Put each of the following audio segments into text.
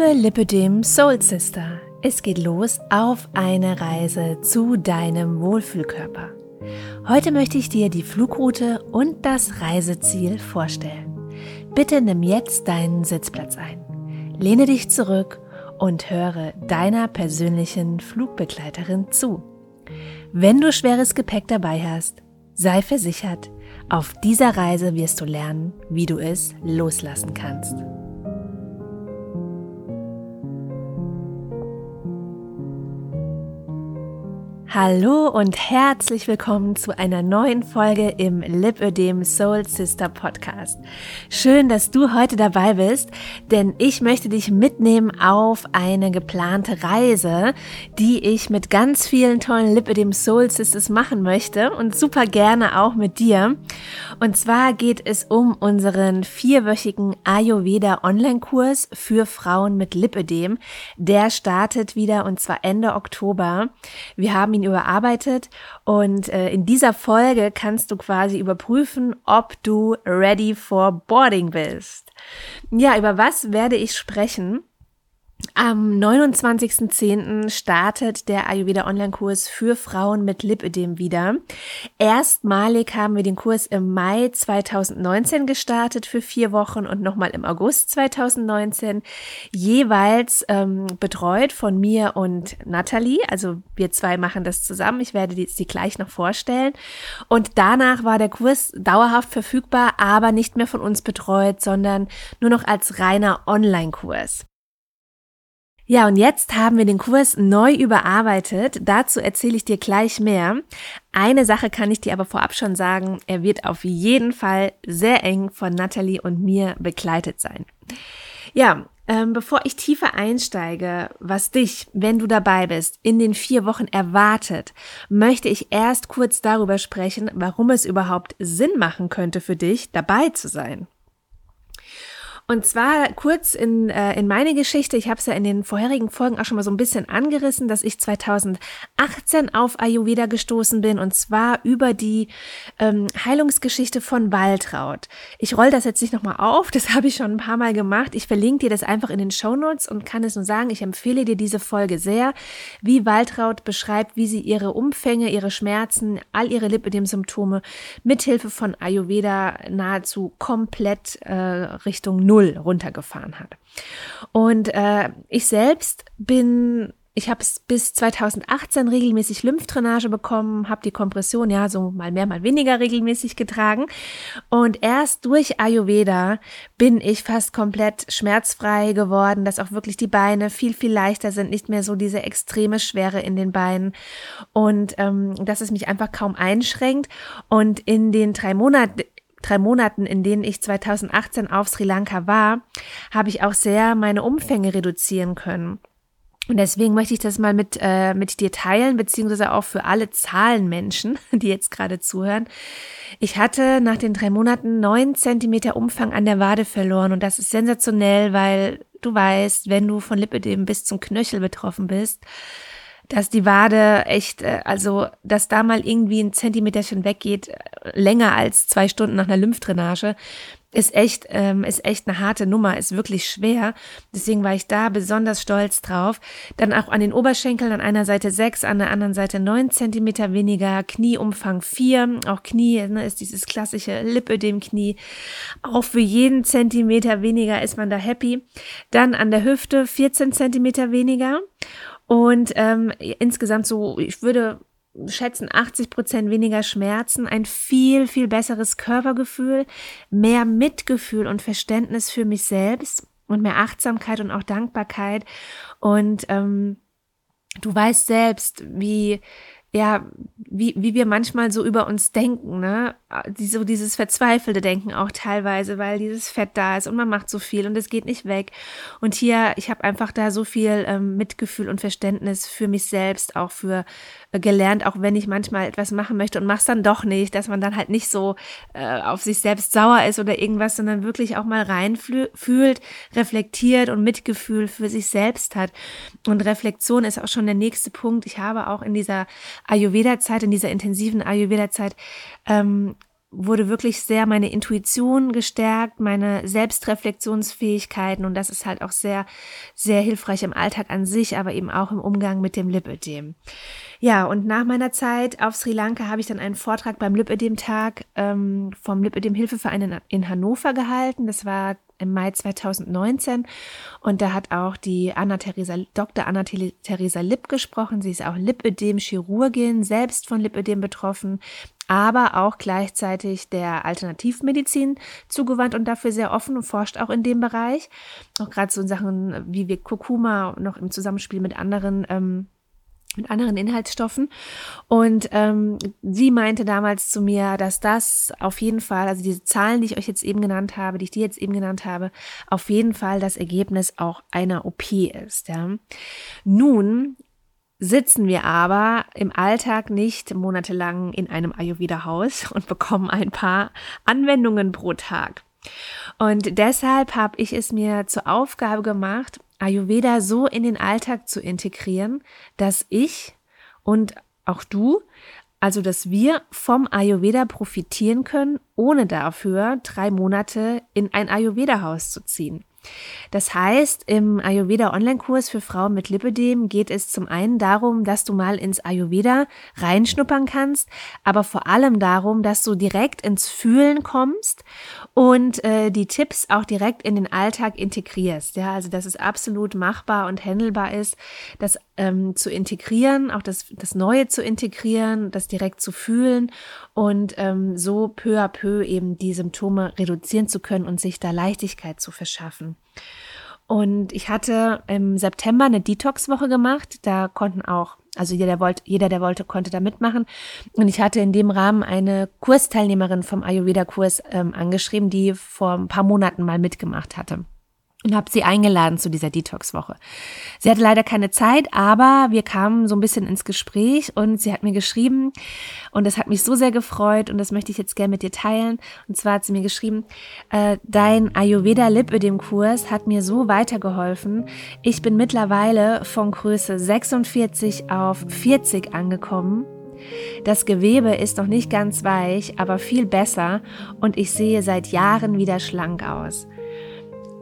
Liebe Lipidem Soul Sister, es geht los auf eine Reise zu deinem Wohlfühlkörper. Heute möchte ich dir die Flugroute und das Reiseziel vorstellen. Bitte nimm jetzt deinen Sitzplatz ein, lehne dich zurück und höre deiner persönlichen Flugbegleiterin zu. Wenn du schweres Gepäck dabei hast, sei versichert, auf dieser Reise wirst du lernen, wie du es loslassen kannst. Hallo und herzlich willkommen zu einer neuen Folge im Lipödem Soul Sister Podcast. Schön, dass du heute dabei bist, denn ich möchte dich mitnehmen auf eine geplante Reise, die ich mit ganz vielen tollen Lipödem Soul Sisters machen möchte und super gerne auch mit dir. Und zwar geht es um unseren vierwöchigen Ayurveda Online-Kurs für Frauen mit Lipödem. Der startet wieder und zwar Ende Oktober. Wir haben ihn überarbeitet und äh, in dieser Folge kannst du quasi überprüfen, ob du ready for boarding bist. Ja, über was werde ich sprechen? Am 29.10. startet der Ayurveda Online-Kurs für Frauen mit Lipödem wieder. Erstmalig haben wir den Kurs im Mai 2019 gestartet für vier Wochen und nochmal im August 2019, jeweils ähm, betreut von mir und Natalie. Also wir zwei machen das zusammen. Ich werde die, die gleich noch vorstellen. Und danach war der Kurs dauerhaft verfügbar, aber nicht mehr von uns betreut, sondern nur noch als reiner Online-Kurs. Ja, und jetzt haben wir den Kurs neu überarbeitet. Dazu erzähle ich dir gleich mehr. Eine Sache kann ich dir aber vorab schon sagen. Er wird auf jeden Fall sehr eng von Natalie und mir begleitet sein. Ja, ähm, bevor ich tiefer einsteige, was dich, wenn du dabei bist, in den vier Wochen erwartet, möchte ich erst kurz darüber sprechen, warum es überhaupt Sinn machen könnte für dich, dabei zu sein. Und zwar kurz in, äh, in meine Geschichte. Ich habe es ja in den vorherigen Folgen auch schon mal so ein bisschen angerissen, dass ich 2018 auf Ayurveda gestoßen bin und zwar über die ähm, Heilungsgeschichte von Waltraud. Ich roll das jetzt nicht nochmal auf, das habe ich schon ein paar Mal gemacht. Ich verlinke dir das einfach in den Show Notes und kann es nur sagen, ich empfehle dir diese Folge sehr, wie Waltraud beschreibt, wie sie ihre Umfänge, ihre Schmerzen, all ihre Lipödem-Symptome mithilfe von Ayurveda nahezu komplett äh, Richtung Null Null runtergefahren hat. Und äh, ich selbst bin ich habe es bis 2018 regelmäßig Lymphdrainage bekommen, habe die Kompression ja so mal mehr, mal weniger regelmäßig getragen. Und erst durch Ayurveda bin ich fast komplett schmerzfrei geworden, dass auch wirklich die Beine viel, viel leichter sind, nicht mehr so diese extreme Schwere in den Beinen und ähm, dass es mich einfach kaum einschränkt. Und in den drei Monaten, drei Monaten, in denen ich 2018 auf Sri Lanka war, habe ich auch sehr meine Umfänge reduzieren können. Und deswegen möchte ich das mal mit, äh, mit dir teilen, beziehungsweise auch für alle Zahlenmenschen, die jetzt gerade zuhören. Ich hatte nach den drei Monaten neun Zentimeter Umfang an der Wade verloren und das ist sensationell, weil du weißt, wenn du von Lipödem bis zum Knöchel betroffen bist, dass die Wade echt, äh, also dass da mal irgendwie ein Zentimeterchen weggeht, äh, länger als zwei Stunden nach einer Lymphdrainage, ist echt, ähm, ist echt eine harte Nummer, ist wirklich schwer. Deswegen war ich da besonders stolz drauf. Dann auch an den Oberschenkeln an einer Seite sechs, an der anderen Seite neun Zentimeter weniger, Knieumfang vier. Auch Knie ne, ist dieses klassische Lipödem-Knie. Auch für jeden Zentimeter weniger ist man da happy. Dann an der Hüfte 14 Zentimeter weniger. Und ähm, insgesamt so, ich würde schätzen 80 Prozent weniger Schmerzen, ein viel, viel besseres Körpergefühl, mehr Mitgefühl und Verständnis für mich selbst und mehr Achtsamkeit und auch Dankbarkeit. Und ähm, du weißt selbst, wie ja, wie, wie wir manchmal so über uns denken, ne? So dieses verzweifelte Denken auch teilweise, weil dieses Fett da ist und man macht so viel und es geht nicht weg. Und hier, ich habe einfach da so viel ähm, Mitgefühl und Verständnis für mich selbst, auch für äh, gelernt, auch wenn ich manchmal etwas machen möchte und mach's dann doch nicht, dass man dann halt nicht so äh, auf sich selbst sauer ist oder irgendwas, sondern wirklich auch mal reinfühlt, reflektiert und Mitgefühl für sich selbst hat. Und Reflexion ist auch schon der nächste Punkt. Ich habe auch in dieser Ayurveda-Zeit, in dieser intensiven Ayurveda-Zeit, ähm, wurde wirklich sehr meine Intuition gestärkt, meine Selbstreflexionsfähigkeiten und das ist halt auch sehr, sehr hilfreich im Alltag an sich, aber eben auch im Umgang mit dem Lipödem. Ja, und nach meiner Zeit auf Sri Lanka habe ich dann einen Vortrag beim Lipödem-Tag ähm, vom Lipödem-Hilfeverein in, in Hannover gehalten. Das war im Mai 2019 und da hat auch die Anna Theresa, Dr. Anna Theresa Lipp gesprochen. Sie ist auch Lipödem-Chirurgin, selbst von Lipödem betroffen, aber auch gleichzeitig der Alternativmedizin zugewandt und dafür sehr offen und forscht auch in dem Bereich. Auch gerade so in Sachen wie wir Kurkuma noch im Zusammenspiel mit anderen ähm, mit anderen Inhaltsstoffen. Und ähm, sie meinte damals zu mir, dass das auf jeden Fall, also diese Zahlen, die ich euch jetzt eben genannt habe, die ich dir jetzt eben genannt habe, auf jeden Fall das Ergebnis auch einer OP ist. Ja. Nun sitzen wir aber im Alltag nicht monatelang in einem Ayurveda-Haus und bekommen ein paar Anwendungen pro Tag. Und deshalb habe ich es mir zur Aufgabe gemacht, Ayurveda so in den Alltag zu integrieren, dass ich und auch du, also dass wir vom Ayurveda profitieren können, ohne dafür drei Monate in ein Ayurveda-Haus zu ziehen. Das heißt, im Ayurveda Online-Kurs für Frauen mit Lipödem geht es zum einen darum, dass du mal ins Ayurveda reinschnuppern kannst, aber vor allem darum, dass du direkt ins Fühlen kommst und äh, die Tipps auch direkt in den Alltag integrierst. Ja, also dass es absolut machbar und handelbar ist, das ähm, zu integrieren, auch das, das Neue zu integrieren, das direkt zu fühlen und ähm, so peu à peu eben die Symptome reduzieren zu können und sich da Leichtigkeit zu verschaffen. Und ich hatte im September eine Detox-Woche gemacht. Da konnten auch, also jeder, der wollte, jeder, der wollte, konnte da mitmachen. Und ich hatte in dem Rahmen eine Kursteilnehmerin vom Ayurveda-Kurs ähm, angeschrieben, die vor ein paar Monaten mal mitgemacht hatte und habe sie eingeladen zu dieser Detox-Woche. Sie hatte leider keine Zeit, aber wir kamen so ein bisschen ins Gespräch und sie hat mir geschrieben und das hat mich so sehr gefreut und das möchte ich jetzt gerne mit dir teilen. Und zwar hat sie mir geschrieben, äh, dein Ayurveda Lipödem Kurs hat mir so weitergeholfen. Ich bin mittlerweile von Größe 46 auf 40 angekommen. Das Gewebe ist noch nicht ganz weich, aber viel besser und ich sehe seit Jahren wieder schlank aus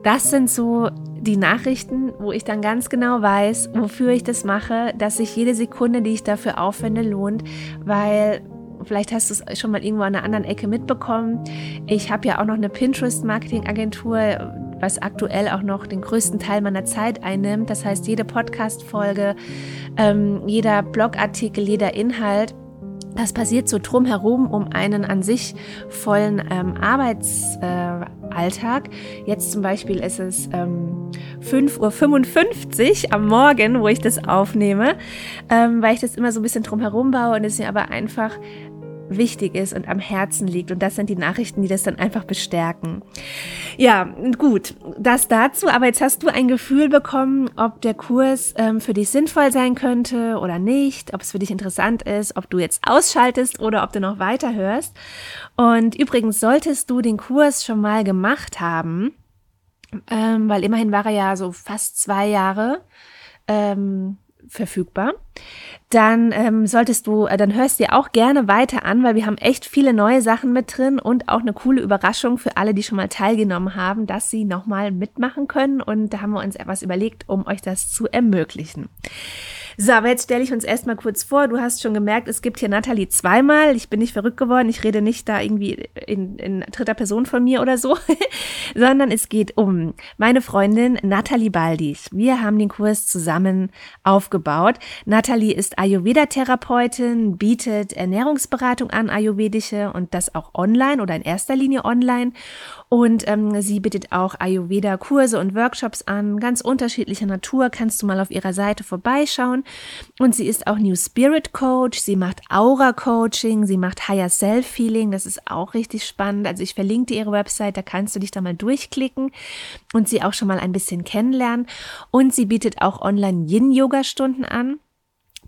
das sind so die Nachrichten, wo ich dann ganz genau weiß, wofür ich das mache, dass sich jede Sekunde, die ich dafür aufwende, lohnt, weil vielleicht hast du es schon mal irgendwo an einer anderen Ecke mitbekommen. Ich habe ja auch noch eine Pinterest-Marketing-Agentur, was aktuell auch noch den größten Teil meiner Zeit einnimmt. Das heißt, jede Podcast-Folge, ähm, jeder Blogartikel, jeder Inhalt das passiert so drumherum um einen an sich vollen ähm, Arbeitsalltag. Äh, Jetzt zum Beispiel ist es ähm, 5.55 Uhr am Morgen, wo ich das aufnehme, ähm, weil ich das immer so ein bisschen drumherum baue und es mir aber einfach wichtig ist und am Herzen liegt. Und das sind die Nachrichten, die das dann einfach bestärken. Ja, gut, das dazu. Aber jetzt hast du ein Gefühl bekommen, ob der Kurs ähm, für dich sinnvoll sein könnte oder nicht, ob es für dich interessant ist, ob du jetzt ausschaltest oder ob du noch weiterhörst. Und übrigens solltest du den Kurs schon mal gemacht haben, ähm, weil immerhin war er ja so fast zwei Jahre. Ähm, verfügbar, dann ähm, solltest du, äh, dann hörst dir auch gerne weiter an, weil wir haben echt viele neue Sachen mit drin und auch eine coole Überraschung für alle, die schon mal teilgenommen haben, dass sie nochmal mitmachen können. Und da haben wir uns etwas überlegt, um euch das zu ermöglichen. So, aber jetzt stelle ich uns erstmal kurz vor. Du hast schon gemerkt, es gibt hier Nathalie zweimal. Ich bin nicht verrückt geworden. Ich rede nicht da irgendwie in, in dritter Person von mir oder so, sondern es geht um meine Freundin Nathalie Baldich. Wir haben den Kurs zusammen aufgebaut. Nathalie ist Ayurveda-Therapeutin, bietet Ernährungsberatung an, ayurvedische und das auch online oder in erster Linie online. Und ähm, sie bietet auch Ayurveda-Kurse und Workshops an, ganz unterschiedlicher Natur. Kannst du mal auf ihrer Seite vorbeischauen. Und sie ist auch New Spirit Coach, sie macht Aura Coaching, sie macht Higher Self Feeling, das ist auch richtig spannend. Also ich verlinke dir ihre Website, da kannst du dich da mal durchklicken und sie auch schon mal ein bisschen kennenlernen. Und sie bietet auch online Yin-Yoga-Stunden an.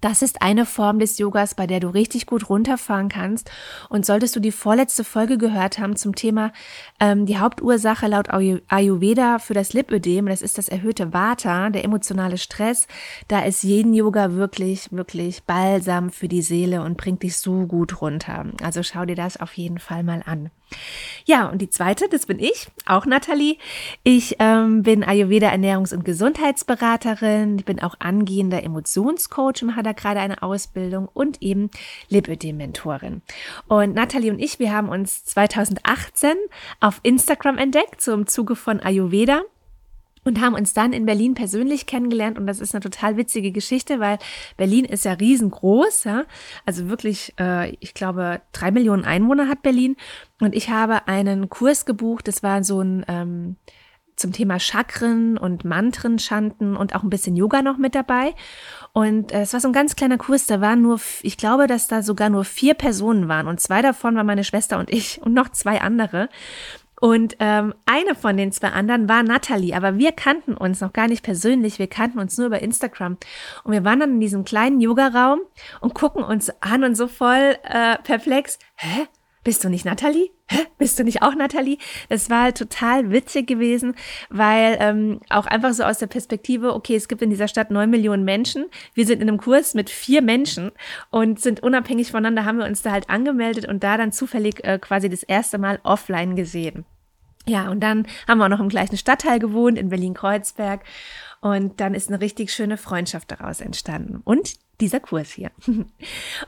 Das ist eine Form des Yogas, bei der du richtig gut runterfahren kannst. Und solltest du die vorletzte Folge gehört haben zum Thema ähm, die Hauptursache laut Ayurveda für das Lipödem, das ist das erhöhte Vata, der emotionale Stress, da ist jeden Yoga wirklich, wirklich balsam für die Seele und bringt dich so gut runter. Also schau dir das auf jeden Fall mal an. Ja, und die zweite, das bin ich, auch Nathalie. Ich ähm, bin Ayurveda Ernährungs- und Gesundheitsberaterin. Ich bin auch angehender Emotionscoach und da gerade eine Ausbildung und eben Lipödem-Mentorin. Und Nathalie und ich, wir haben uns 2018 auf Instagram entdeckt, so im Zuge von Ayurveda und haben uns dann in Berlin persönlich kennengelernt. Und das ist eine total witzige Geschichte, weil Berlin ist ja riesengroß, ja, also wirklich, äh, ich glaube, drei Millionen Einwohner hat Berlin. Und ich habe einen Kurs gebucht, das war so ein ähm, zum Thema Chakren und Mantren chanten und auch ein bisschen Yoga noch mit dabei. Und äh, es war so ein ganz kleiner Kurs, da waren nur, ich glaube, dass da sogar nur vier Personen waren. Und zwei davon waren meine Schwester und ich und noch zwei andere. Und ähm, eine von den zwei anderen war Natalie, aber wir kannten uns noch gar nicht persönlich, wir kannten uns nur über Instagram. Und wir waren dann in diesem kleinen Yogaraum und gucken uns an und so voll äh, perplex. Hä? Bist du nicht Natalie? Hä? Bist du nicht auch Natalie? Das war halt total witzig gewesen, weil ähm, auch einfach so aus der Perspektive, okay, es gibt in dieser Stadt neun Millionen Menschen. Wir sind in einem Kurs mit vier Menschen und sind unabhängig voneinander, haben wir uns da halt angemeldet und da dann zufällig äh, quasi das erste Mal offline gesehen. Ja, und dann haben wir auch noch im gleichen Stadtteil gewohnt, in Berlin-Kreuzberg. Und dann ist eine richtig schöne Freundschaft daraus entstanden. Und dieser Kurs hier.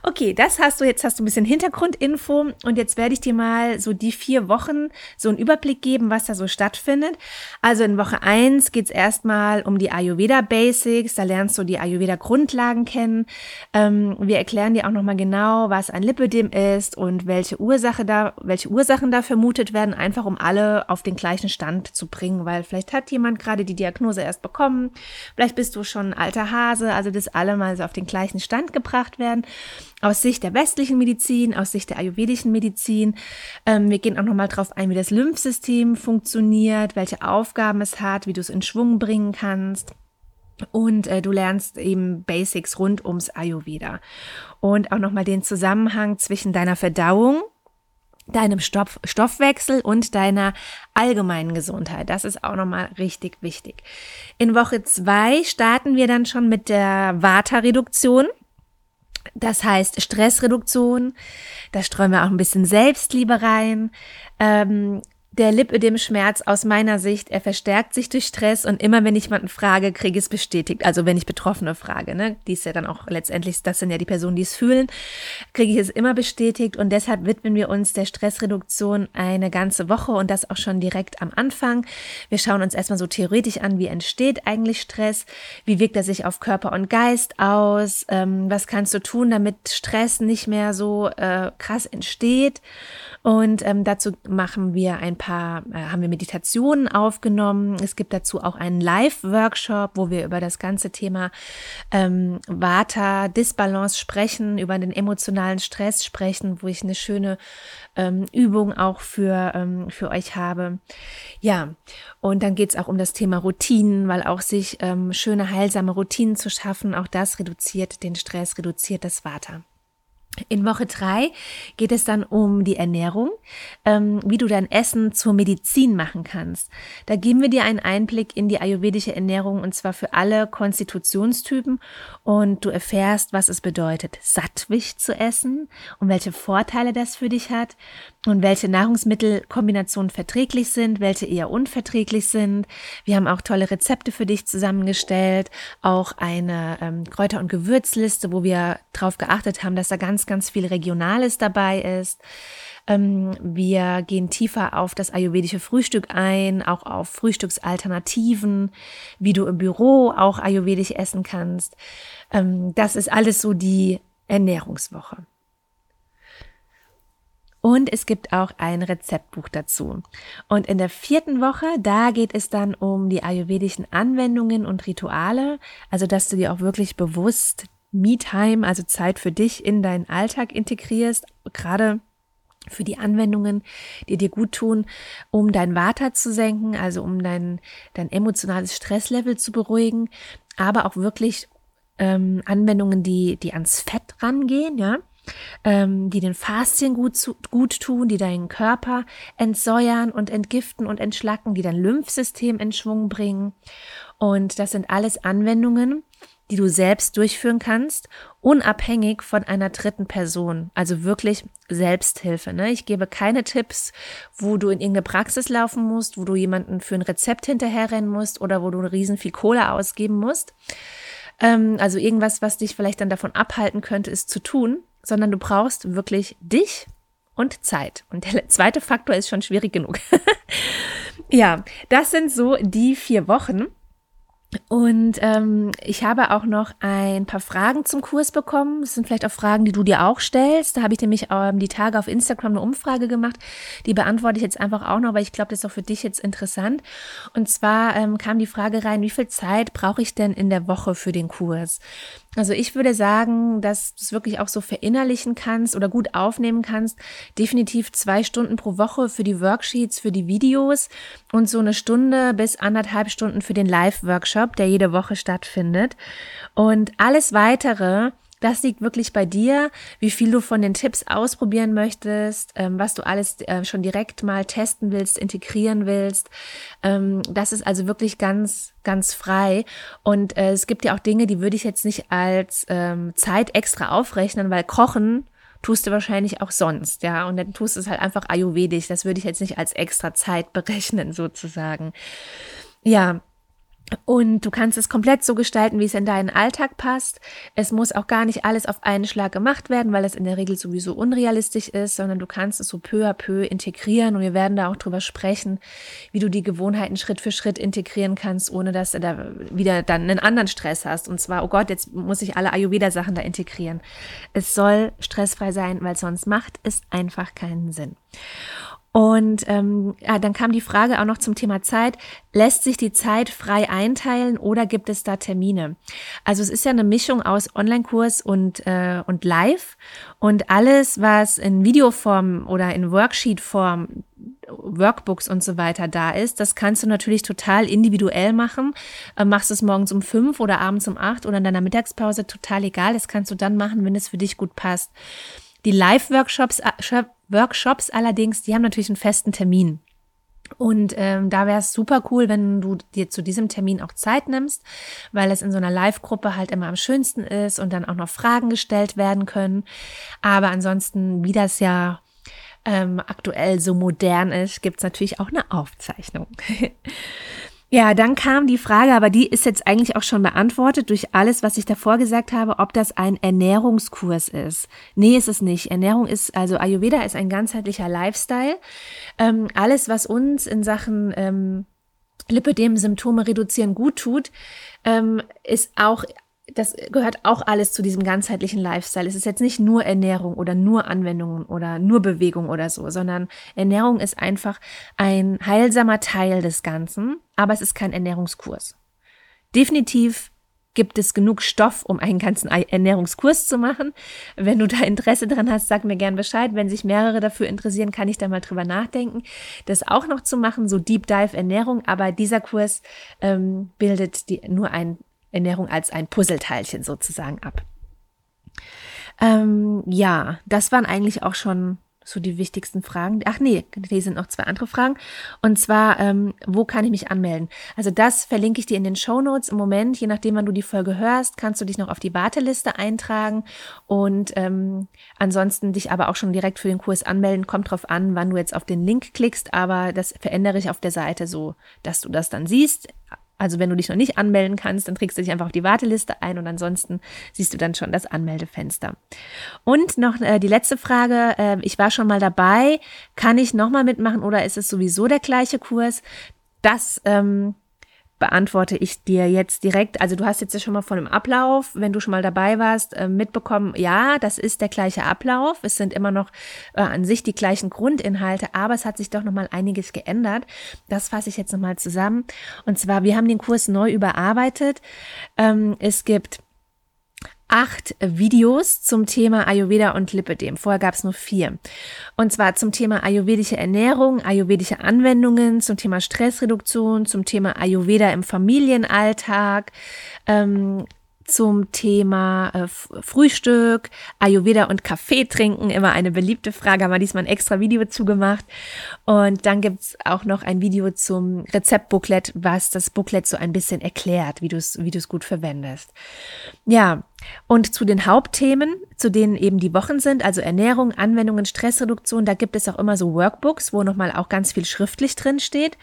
Okay, das hast du, jetzt hast du ein bisschen Hintergrundinfo und jetzt werde ich dir mal so die vier Wochen so einen Überblick geben, was da so stattfindet. Also in Woche eins geht's erstmal um die Ayurveda Basics, da lernst du die Ayurveda Grundlagen kennen. Ähm, wir erklären dir auch nochmal genau, was ein Lipödem ist und welche Ursache da, welche Ursachen da vermutet werden, einfach um alle auf den gleichen Stand zu bringen, weil vielleicht hat jemand gerade die Diagnose erst bekommen, vielleicht bist du schon ein alter Hase, also das alle mal so auf den gleichen gleichen Stand gebracht werden. Aus Sicht der westlichen Medizin, aus Sicht der ayurvedischen Medizin. Ähm, wir gehen auch nochmal drauf ein, wie das Lymphsystem funktioniert, welche Aufgaben es hat, wie du es in Schwung bringen kannst. Und äh, du lernst eben Basics rund ums Ayurveda. Und auch nochmal den Zusammenhang zwischen deiner Verdauung, deinem Stoff, Stoffwechsel und deiner allgemeinen Gesundheit. Das ist auch nochmal richtig wichtig. In Woche zwei starten wir dann schon mit der Vata-Reduktion. Das heißt Stressreduktion. Da streuen wir auch ein bisschen Selbstliebe rein. Ähm, der Lipödem-Schmerz aus meiner Sicht, er verstärkt sich durch Stress und immer wenn ich jemanden frage, kriege ich es bestätigt. Also wenn ich Betroffene frage, ne, die ist ja dann auch letztendlich, das sind ja die Personen, die es fühlen, kriege ich es immer bestätigt. Und deshalb widmen wir uns der Stressreduktion eine ganze Woche und das auch schon direkt am Anfang. Wir schauen uns erstmal so theoretisch an, wie entsteht eigentlich Stress, wie wirkt er sich auf Körper und Geist aus, ähm, was kannst du tun, damit Stress nicht mehr so äh, krass entsteht? Und ähm, dazu machen wir ein paar, äh, haben wir Meditationen aufgenommen. Es gibt dazu auch einen Live-Workshop, wo wir über das ganze Thema ähm, Vata, Disbalance sprechen, über den emotionalen Stress sprechen, wo ich eine schöne ähm, Übung auch für, ähm, für euch habe. Ja, und dann geht's auch um das Thema Routinen, weil auch sich ähm, schöne, heilsame Routinen zu schaffen, auch das reduziert den Stress, reduziert das Vata. In Woche drei geht es dann um die Ernährung, ähm, wie du dein Essen zur Medizin machen kannst. Da geben wir dir einen Einblick in die ayurvedische Ernährung und zwar für alle Konstitutionstypen und du erfährst, was es bedeutet, sattwig zu essen und welche Vorteile das für dich hat und welche Nahrungsmittelkombinationen verträglich sind, welche eher unverträglich sind. Wir haben auch tolle Rezepte für dich zusammengestellt, auch eine ähm, Kräuter- und Gewürzliste, wo wir darauf geachtet haben, dass da ganz, ganz viel Regionales dabei ist. Ähm, wir gehen tiefer auf das ayurvedische Frühstück ein, auch auf Frühstücksalternativen, wie du im Büro auch ayurvedisch essen kannst. Ähm, das ist alles so die Ernährungswoche. Und es gibt auch ein Rezeptbuch dazu. Und in der vierten Woche, da geht es dann um die ayurvedischen Anwendungen und Rituale. Also, dass du dir auch wirklich bewusst Me-Time, also Zeit für dich in deinen Alltag integrierst. Gerade für die Anwendungen, die dir gut tun, um dein Vata zu senken, also um dein, dein emotionales Stresslevel zu beruhigen, aber auch wirklich ähm, Anwendungen, die, die ans Fett rangehen, ja ähm, die den Faszien gut, zu, gut tun, die deinen Körper entsäuern und entgiften und entschlacken, die dein Lymphsystem in Schwung bringen. Und das sind alles Anwendungen, die du selbst durchführen kannst, unabhängig von einer dritten Person. Also wirklich Selbsthilfe. Ne? Ich gebe keine Tipps, wo du in irgendeine Praxis laufen musst, wo du jemanden für ein Rezept hinterherrennen musst oder wo du riesen viel Kohle ausgeben musst. Ähm, also irgendwas, was dich vielleicht dann davon abhalten könnte, es zu tun sondern du brauchst wirklich dich und Zeit. Und der zweite Faktor ist schon schwierig genug. ja, das sind so die vier Wochen. Und ähm, ich habe auch noch ein paar Fragen zum Kurs bekommen. Das sind vielleicht auch Fragen, die du dir auch stellst. Da habe ich nämlich ähm, die Tage auf Instagram eine Umfrage gemacht. Die beantworte ich jetzt einfach auch noch, weil ich glaube, das ist auch für dich jetzt interessant. Und zwar ähm, kam die Frage rein, wie viel Zeit brauche ich denn in der Woche für den Kurs? Also ich würde sagen, dass du es wirklich auch so verinnerlichen kannst oder gut aufnehmen kannst. Definitiv zwei Stunden pro Woche für die Worksheets, für die Videos und so eine Stunde bis anderthalb Stunden für den Live-Workshop, der jede Woche stattfindet. Und alles weitere das liegt wirklich bei dir, wie viel du von den Tipps ausprobieren möchtest, ähm, was du alles äh, schon direkt mal testen willst, integrieren willst. Ähm, das ist also wirklich ganz, ganz frei. Und äh, es gibt ja auch Dinge, die würde ich jetzt nicht als ähm, Zeit extra aufrechnen, weil Kochen tust du wahrscheinlich auch sonst, ja. Und dann tust du es halt einfach ayurvedisch. Das würde ich jetzt nicht als extra Zeit berechnen, sozusagen. Ja, und du kannst es komplett so gestalten, wie es in deinen Alltag passt. Es muss auch gar nicht alles auf einen Schlag gemacht werden, weil es in der Regel sowieso unrealistisch ist, sondern du kannst es so peu à peu integrieren und wir werden da auch drüber sprechen, wie du die Gewohnheiten Schritt für Schritt integrieren kannst, ohne dass du da wieder dann einen anderen Stress hast. Und zwar, oh Gott, jetzt muss ich alle Ayurveda-Sachen da integrieren. Es soll stressfrei sein, weil sonst macht es einfach keinen Sinn. Und ähm, ja, dann kam die Frage auch noch zum Thema Zeit. Lässt sich die Zeit frei einteilen oder gibt es da Termine? Also es ist ja eine Mischung aus Online-Kurs und, äh, und Live. Und alles, was in Videoform oder in Worksheet-Form Workbooks und so weiter da ist. Das kannst du natürlich total individuell machen. Äh, machst es morgens um fünf oder abends um acht oder in deiner Mittagspause, total egal. Das kannst du dann machen, wenn es für dich gut passt. Die Live-Workshops äh, Workshops allerdings, die haben natürlich einen festen Termin. Und ähm, da wäre es super cool, wenn du dir zu diesem Termin auch Zeit nimmst, weil es in so einer Live-Gruppe halt immer am schönsten ist und dann auch noch Fragen gestellt werden können. Aber ansonsten, wie das ja ähm, aktuell so modern ist, gibt's natürlich auch eine Aufzeichnung. Ja, dann kam die Frage, aber die ist jetzt eigentlich auch schon beantwortet durch alles, was ich davor gesagt habe, ob das ein Ernährungskurs ist. Nee, ist es nicht. Ernährung ist, also Ayurveda ist ein ganzheitlicher Lifestyle. Ähm, alles, was uns in Sachen ähm, Lipödem-Symptome reduzieren gut tut, ähm, ist auch das gehört auch alles zu diesem ganzheitlichen Lifestyle. Es ist jetzt nicht nur Ernährung oder nur Anwendungen oder nur Bewegung oder so, sondern Ernährung ist einfach ein heilsamer Teil des Ganzen, aber es ist kein Ernährungskurs. Definitiv gibt es genug Stoff, um einen ganzen Ernährungskurs zu machen. Wenn du da Interesse dran hast, sag mir gern Bescheid. Wenn sich mehrere dafür interessieren, kann ich da mal drüber nachdenken, das auch noch zu machen, so Deep Dive Ernährung. Aber dieser Kurs ähm, bildet die, nur ein Ernährung als ein Puzzleteilchen sozusagen ab. Ähm, ja, das waren eigentlich auch schon so die wichtigsten Fragen. Ach nee, hier sind noch zwei andere Fragen. Und zwar, ähm, wo kann ich mich anmelden? Also das verlinke ich dir in den Show Notes. Im Moment, je nachdem, wann du die Folge hörst, kannst du dich noch auf die Warteliste eintragen und ähm, ansonsten dich aber auch schon direkt für den Kurs anmelden. Kommt drauf an, wann du jetzt auf den Link klickst, aber das verändere ich auf der Seite so, dass du das dann siehst. Also wenn du dich noch nicht anmelden kannst, dann trägst du dich einfach auf die Warteliste ein und ansonsten siehst du dann schon das Anmeldefenster. Und noch äh, die letzte Frage, äh, ich war schon mal dabei, kann ich nochmal mitmachen oder ist es sowieso der gleiche Kurs? Das ähm, beantworte ich dir jetzt direkt. Also du hast jetzt ja schon mal von dem Ablauf, wenn du schon mal dabei warst, äh, mitbekommen, ja, das ist der gleiche Ablauf. Es sind immer noch äh, an sich die gleichen Grundinhalte, aber es hat sich doch noch mal einiges geändert. Das fasse ich jetzt noch mal zusammen. Und zwar, wir haben den Kurs neu überarbeitet. Ähm, es gibt acht Videos zum Thema Ayurveda und Lipidem. Vorher gab es nur vier. Und zwar zum Thema ayurvedische Ernährung, ayurvedische Anwendungen, zum Thema Stressreduktion, zum Thema Ayurveda im Familienalltag, ähm, zum Thema äh, Frühstück, Ayurveda und Kaffee trinken. Immer eine beliebte Frage, haben wir diesmal ein extra Video zugemacht. Und dann gibt's auch noch ein Video zum Rezeptbooklet, was das Booklet so ein bisschen erklärt, wie du es wie gut verwendest. Ja, und zu den Hauptthemen, zu denen eben die Wochen sind, also Ernährung, Anwendungen, Stressreduktion, da gibt es auch immer so Workbooks, wo nochmal auch ganz viel schriftlich drin steht.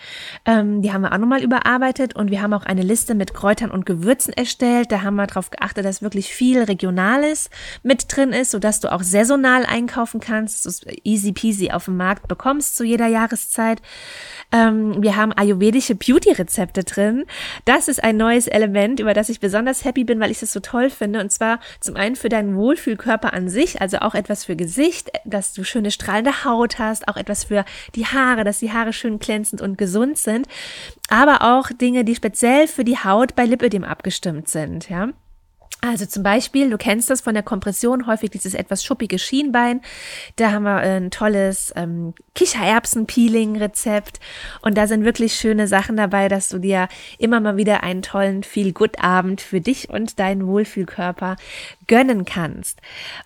Ähm, die haben wir auch nochmal überarbeitet und wir haben auch eine Liste mit Kräutern und Gewürzen erstellt. Da haben wir darauf geachtet, dass wirklich viel Regionales mit drin ist, sodass du auch saisonal einkaufen kannst, dass easy peasy auf dem Markt bekommst zu jeder Jahreszeit. Ähm, wir haben ayurvedische Beauty-Rezepte drin. Das ist ein neues Element, über das ich besonders happy bin, weil ich das so toll finde. Und zwar zum einen für deinen Wohlfühlkörper an sich, also auch etwas für Gesicht, dass du schöne strahlende Haut hast, auch etwas für die Haare, dass die Haare schön glänzend und gesund sind, aber auch Dinge, die speziell für die Haut bei Lipödem abgestimmt sind, ja. Also zum Beispiel, du kennst das von der Kompression, häufig dieses etwas schuppige Schienbein. Da haben wir ein tolles ähm, Kichererbsen-Peeling-Rezept. Und da sind wirklich schöne Sachen dabei, dass du dir immer mal wieder einen tollen Feel-Good-Abend für dich und deinen Wohlfühlkörper gönnen kannst.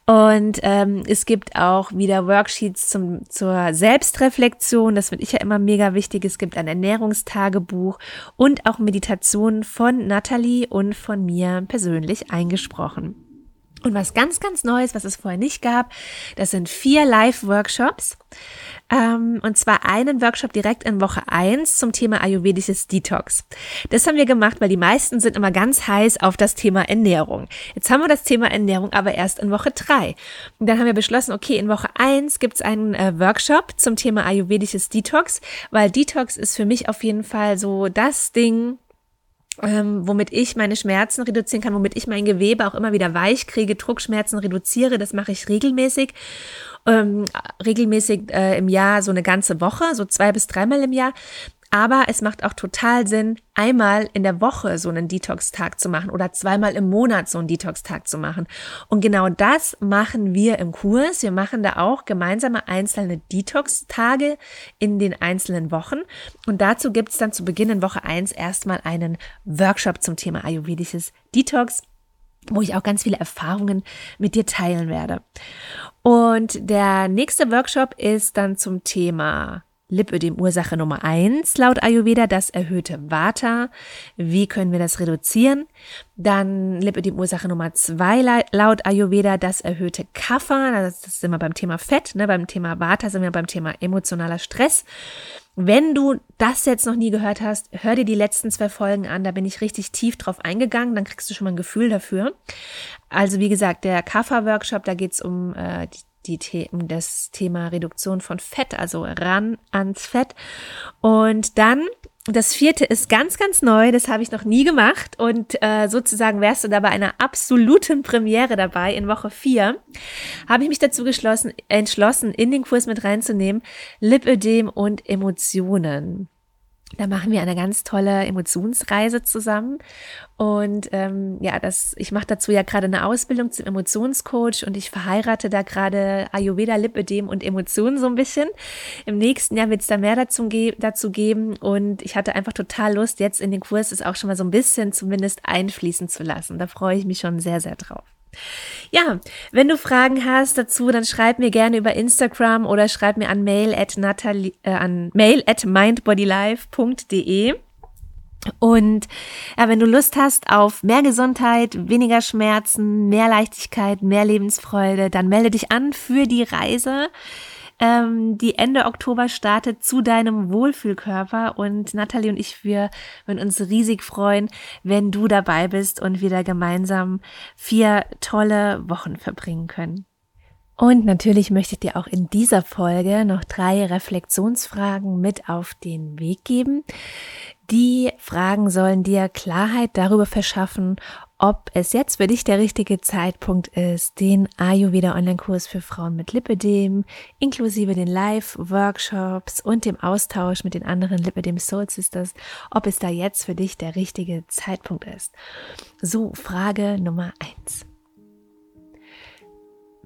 Und ähm, es gibt auch wieder Worksheets zum, zur Selbstreflexion. Das finde ich ja immer mega wichtig. Es gibt ein Ernährungstagebuch und auch Meditationen von Natalie und von mir persönlich eingesprochen. Und was ganz, ganz Neues, was es vorher nicht gab, das sind vier Live-Workshops. Ähm, und zwar einen Workshop direkt in Woche eins zum Thema ayurvedisches Detox. Das haben wir gemacht, weil die meisten sind immer ganz heiß auf das Thema Ernährung. Jetzt haben wir das Thema Ernährung aber erst in Woche drei. Und dann haben wir beschlossen, okay, in Woche eins gibt's einen äh, Workshop zum Thema ayurvedisches Detox, weil Detox ist für mich auf jeden Fall so das Ding, ähm, womit ich meine Schmerzen reduzieren kann, womit ich mein Gewebe auch immer wieder weich kriege, Druckschmerzen reduziere. Das mache ich regelmäßig. Ähm, regelmäßig äh, im Jahr so eine ganze Woche, so zwei bis dreimal im Jahr. Aber es macht auch total Sinn, einmal in der Woche so einen Detox-Tag zu machen oder zweimal im Monat so einen Detox-Tag zu machen. Und genau das machen wir im Kurs. Wir machen da auch gemeinsame einzelne Detox-Tage in den einzelnen Wochen. Und dazu gibt es dann zu Beginn in Woche eins erstmal einen Workshop zum Thema ayurvedisches Detox wo ich auch ganz viele Erfahrungen mit dir teilen werde. Und der nächste Workshop ist dann zum Thema Lipödem Ursache Nummer eins laut Ayurveda, das erhöhte Vata. Wie können wir das reduzieren? Dann Lipödem Ursache Nummer zwei laut Ayurveda, das erhöhte Kapha. Das sind wir beim Thema Fett, ne? beim Thema Vata sind wir beim Thema emotionaler Stress. Wenn du das jetzt noch nie gehört hast, hör dir die letzten zwei Folgen an, da bin ich richtig tief drauf eingegangen, dann kriegst du schon mal ein Gefühl dafür. Also wie gesagt, der Kapha-Workshop, da geht's um äh, die die Themen, das Thema Reduktion von Fett, also ran ans Fett. Und dann das vierte ist ganz, ganz neu, das habe ich noch nie gemacht und äh, sozusagen wärst du da bei einer absoluten Premiere dabei in Woche vier. Habe ich mich dazu geschlossen, entschlossen, in den Kurs mit reinzunehmen, Lipödem und Emotionen. Da machen wir eine ganz tolle Emotionsreise zusammen. Und ähm, ja, das, ich mache dazu ja gerade eine Ausbildung zum Emotionscoach und ich verheirate da gerade Ayurveda, Lipödem und Emotionen so ein bisschen. Im nächsten Jahr wird es da mehr dazu, ge dazu geben und ich hatte einfach total Lust, jetzt in den Kurs es auch schon mal so ein bisschen zumindest einfließen zu lassen. Da freue ich mich schon sehr, sehr drauf. Ja, wenn du Fragen hast dazu, dann schreib mir gerne über Instagram oder schreib mir an mail at, Natalie, äh, an mail at mindbodylife.de. Und ja, wenn du Lust hast auf mehr Gesundheit, weniger Schmerzen, mehr Leichtigkeit, mehr Lebensfreude, dann melde dich an für die Reise ähm, die Ende Oktober startet zu deinem Wohlfühlkörper. Und Natalie und ich, wir würden uns riesig freuen, wenn du dabei bist und wir da gemeinsam vier tolle Wochen verbringen können. Und natürlich möchte ich dir auch in dieser Folge noch drei Reflexionsfragen mit auf den Weg geben. Die Fragen sollen dir Klarheit darüber verschaffen, ob es jetzt für dich der richtige Zeitpunkt ist, den Ayurveda Online-Kurs für Frauen mit Lipidem, inklusive den Live-Workshops und dem Austausch mit den anderen Lipidem Soul Sisters, ob es da jetzt für dich der richtige Zeitpunkt ist. So, Frage Nummer eins.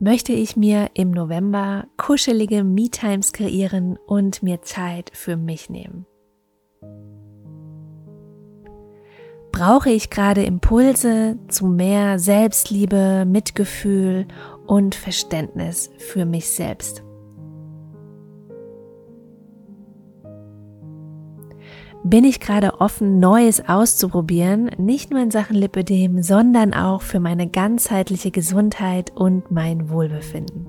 Möchte ich mir im November kuschelige Me-Times kreieren und mir Zeit für mich nehmen? Brauche ich gerade Impulse zu mehr Selbstliebe, Mitgefühl und Verständnis für mich selbst? Bin ich gerade offen, Neues auszuprobieren, nicht nur in Sachen Lipödem, sondern auch für meine ganzheitliche Gesundheit und mein Wohlbefinden?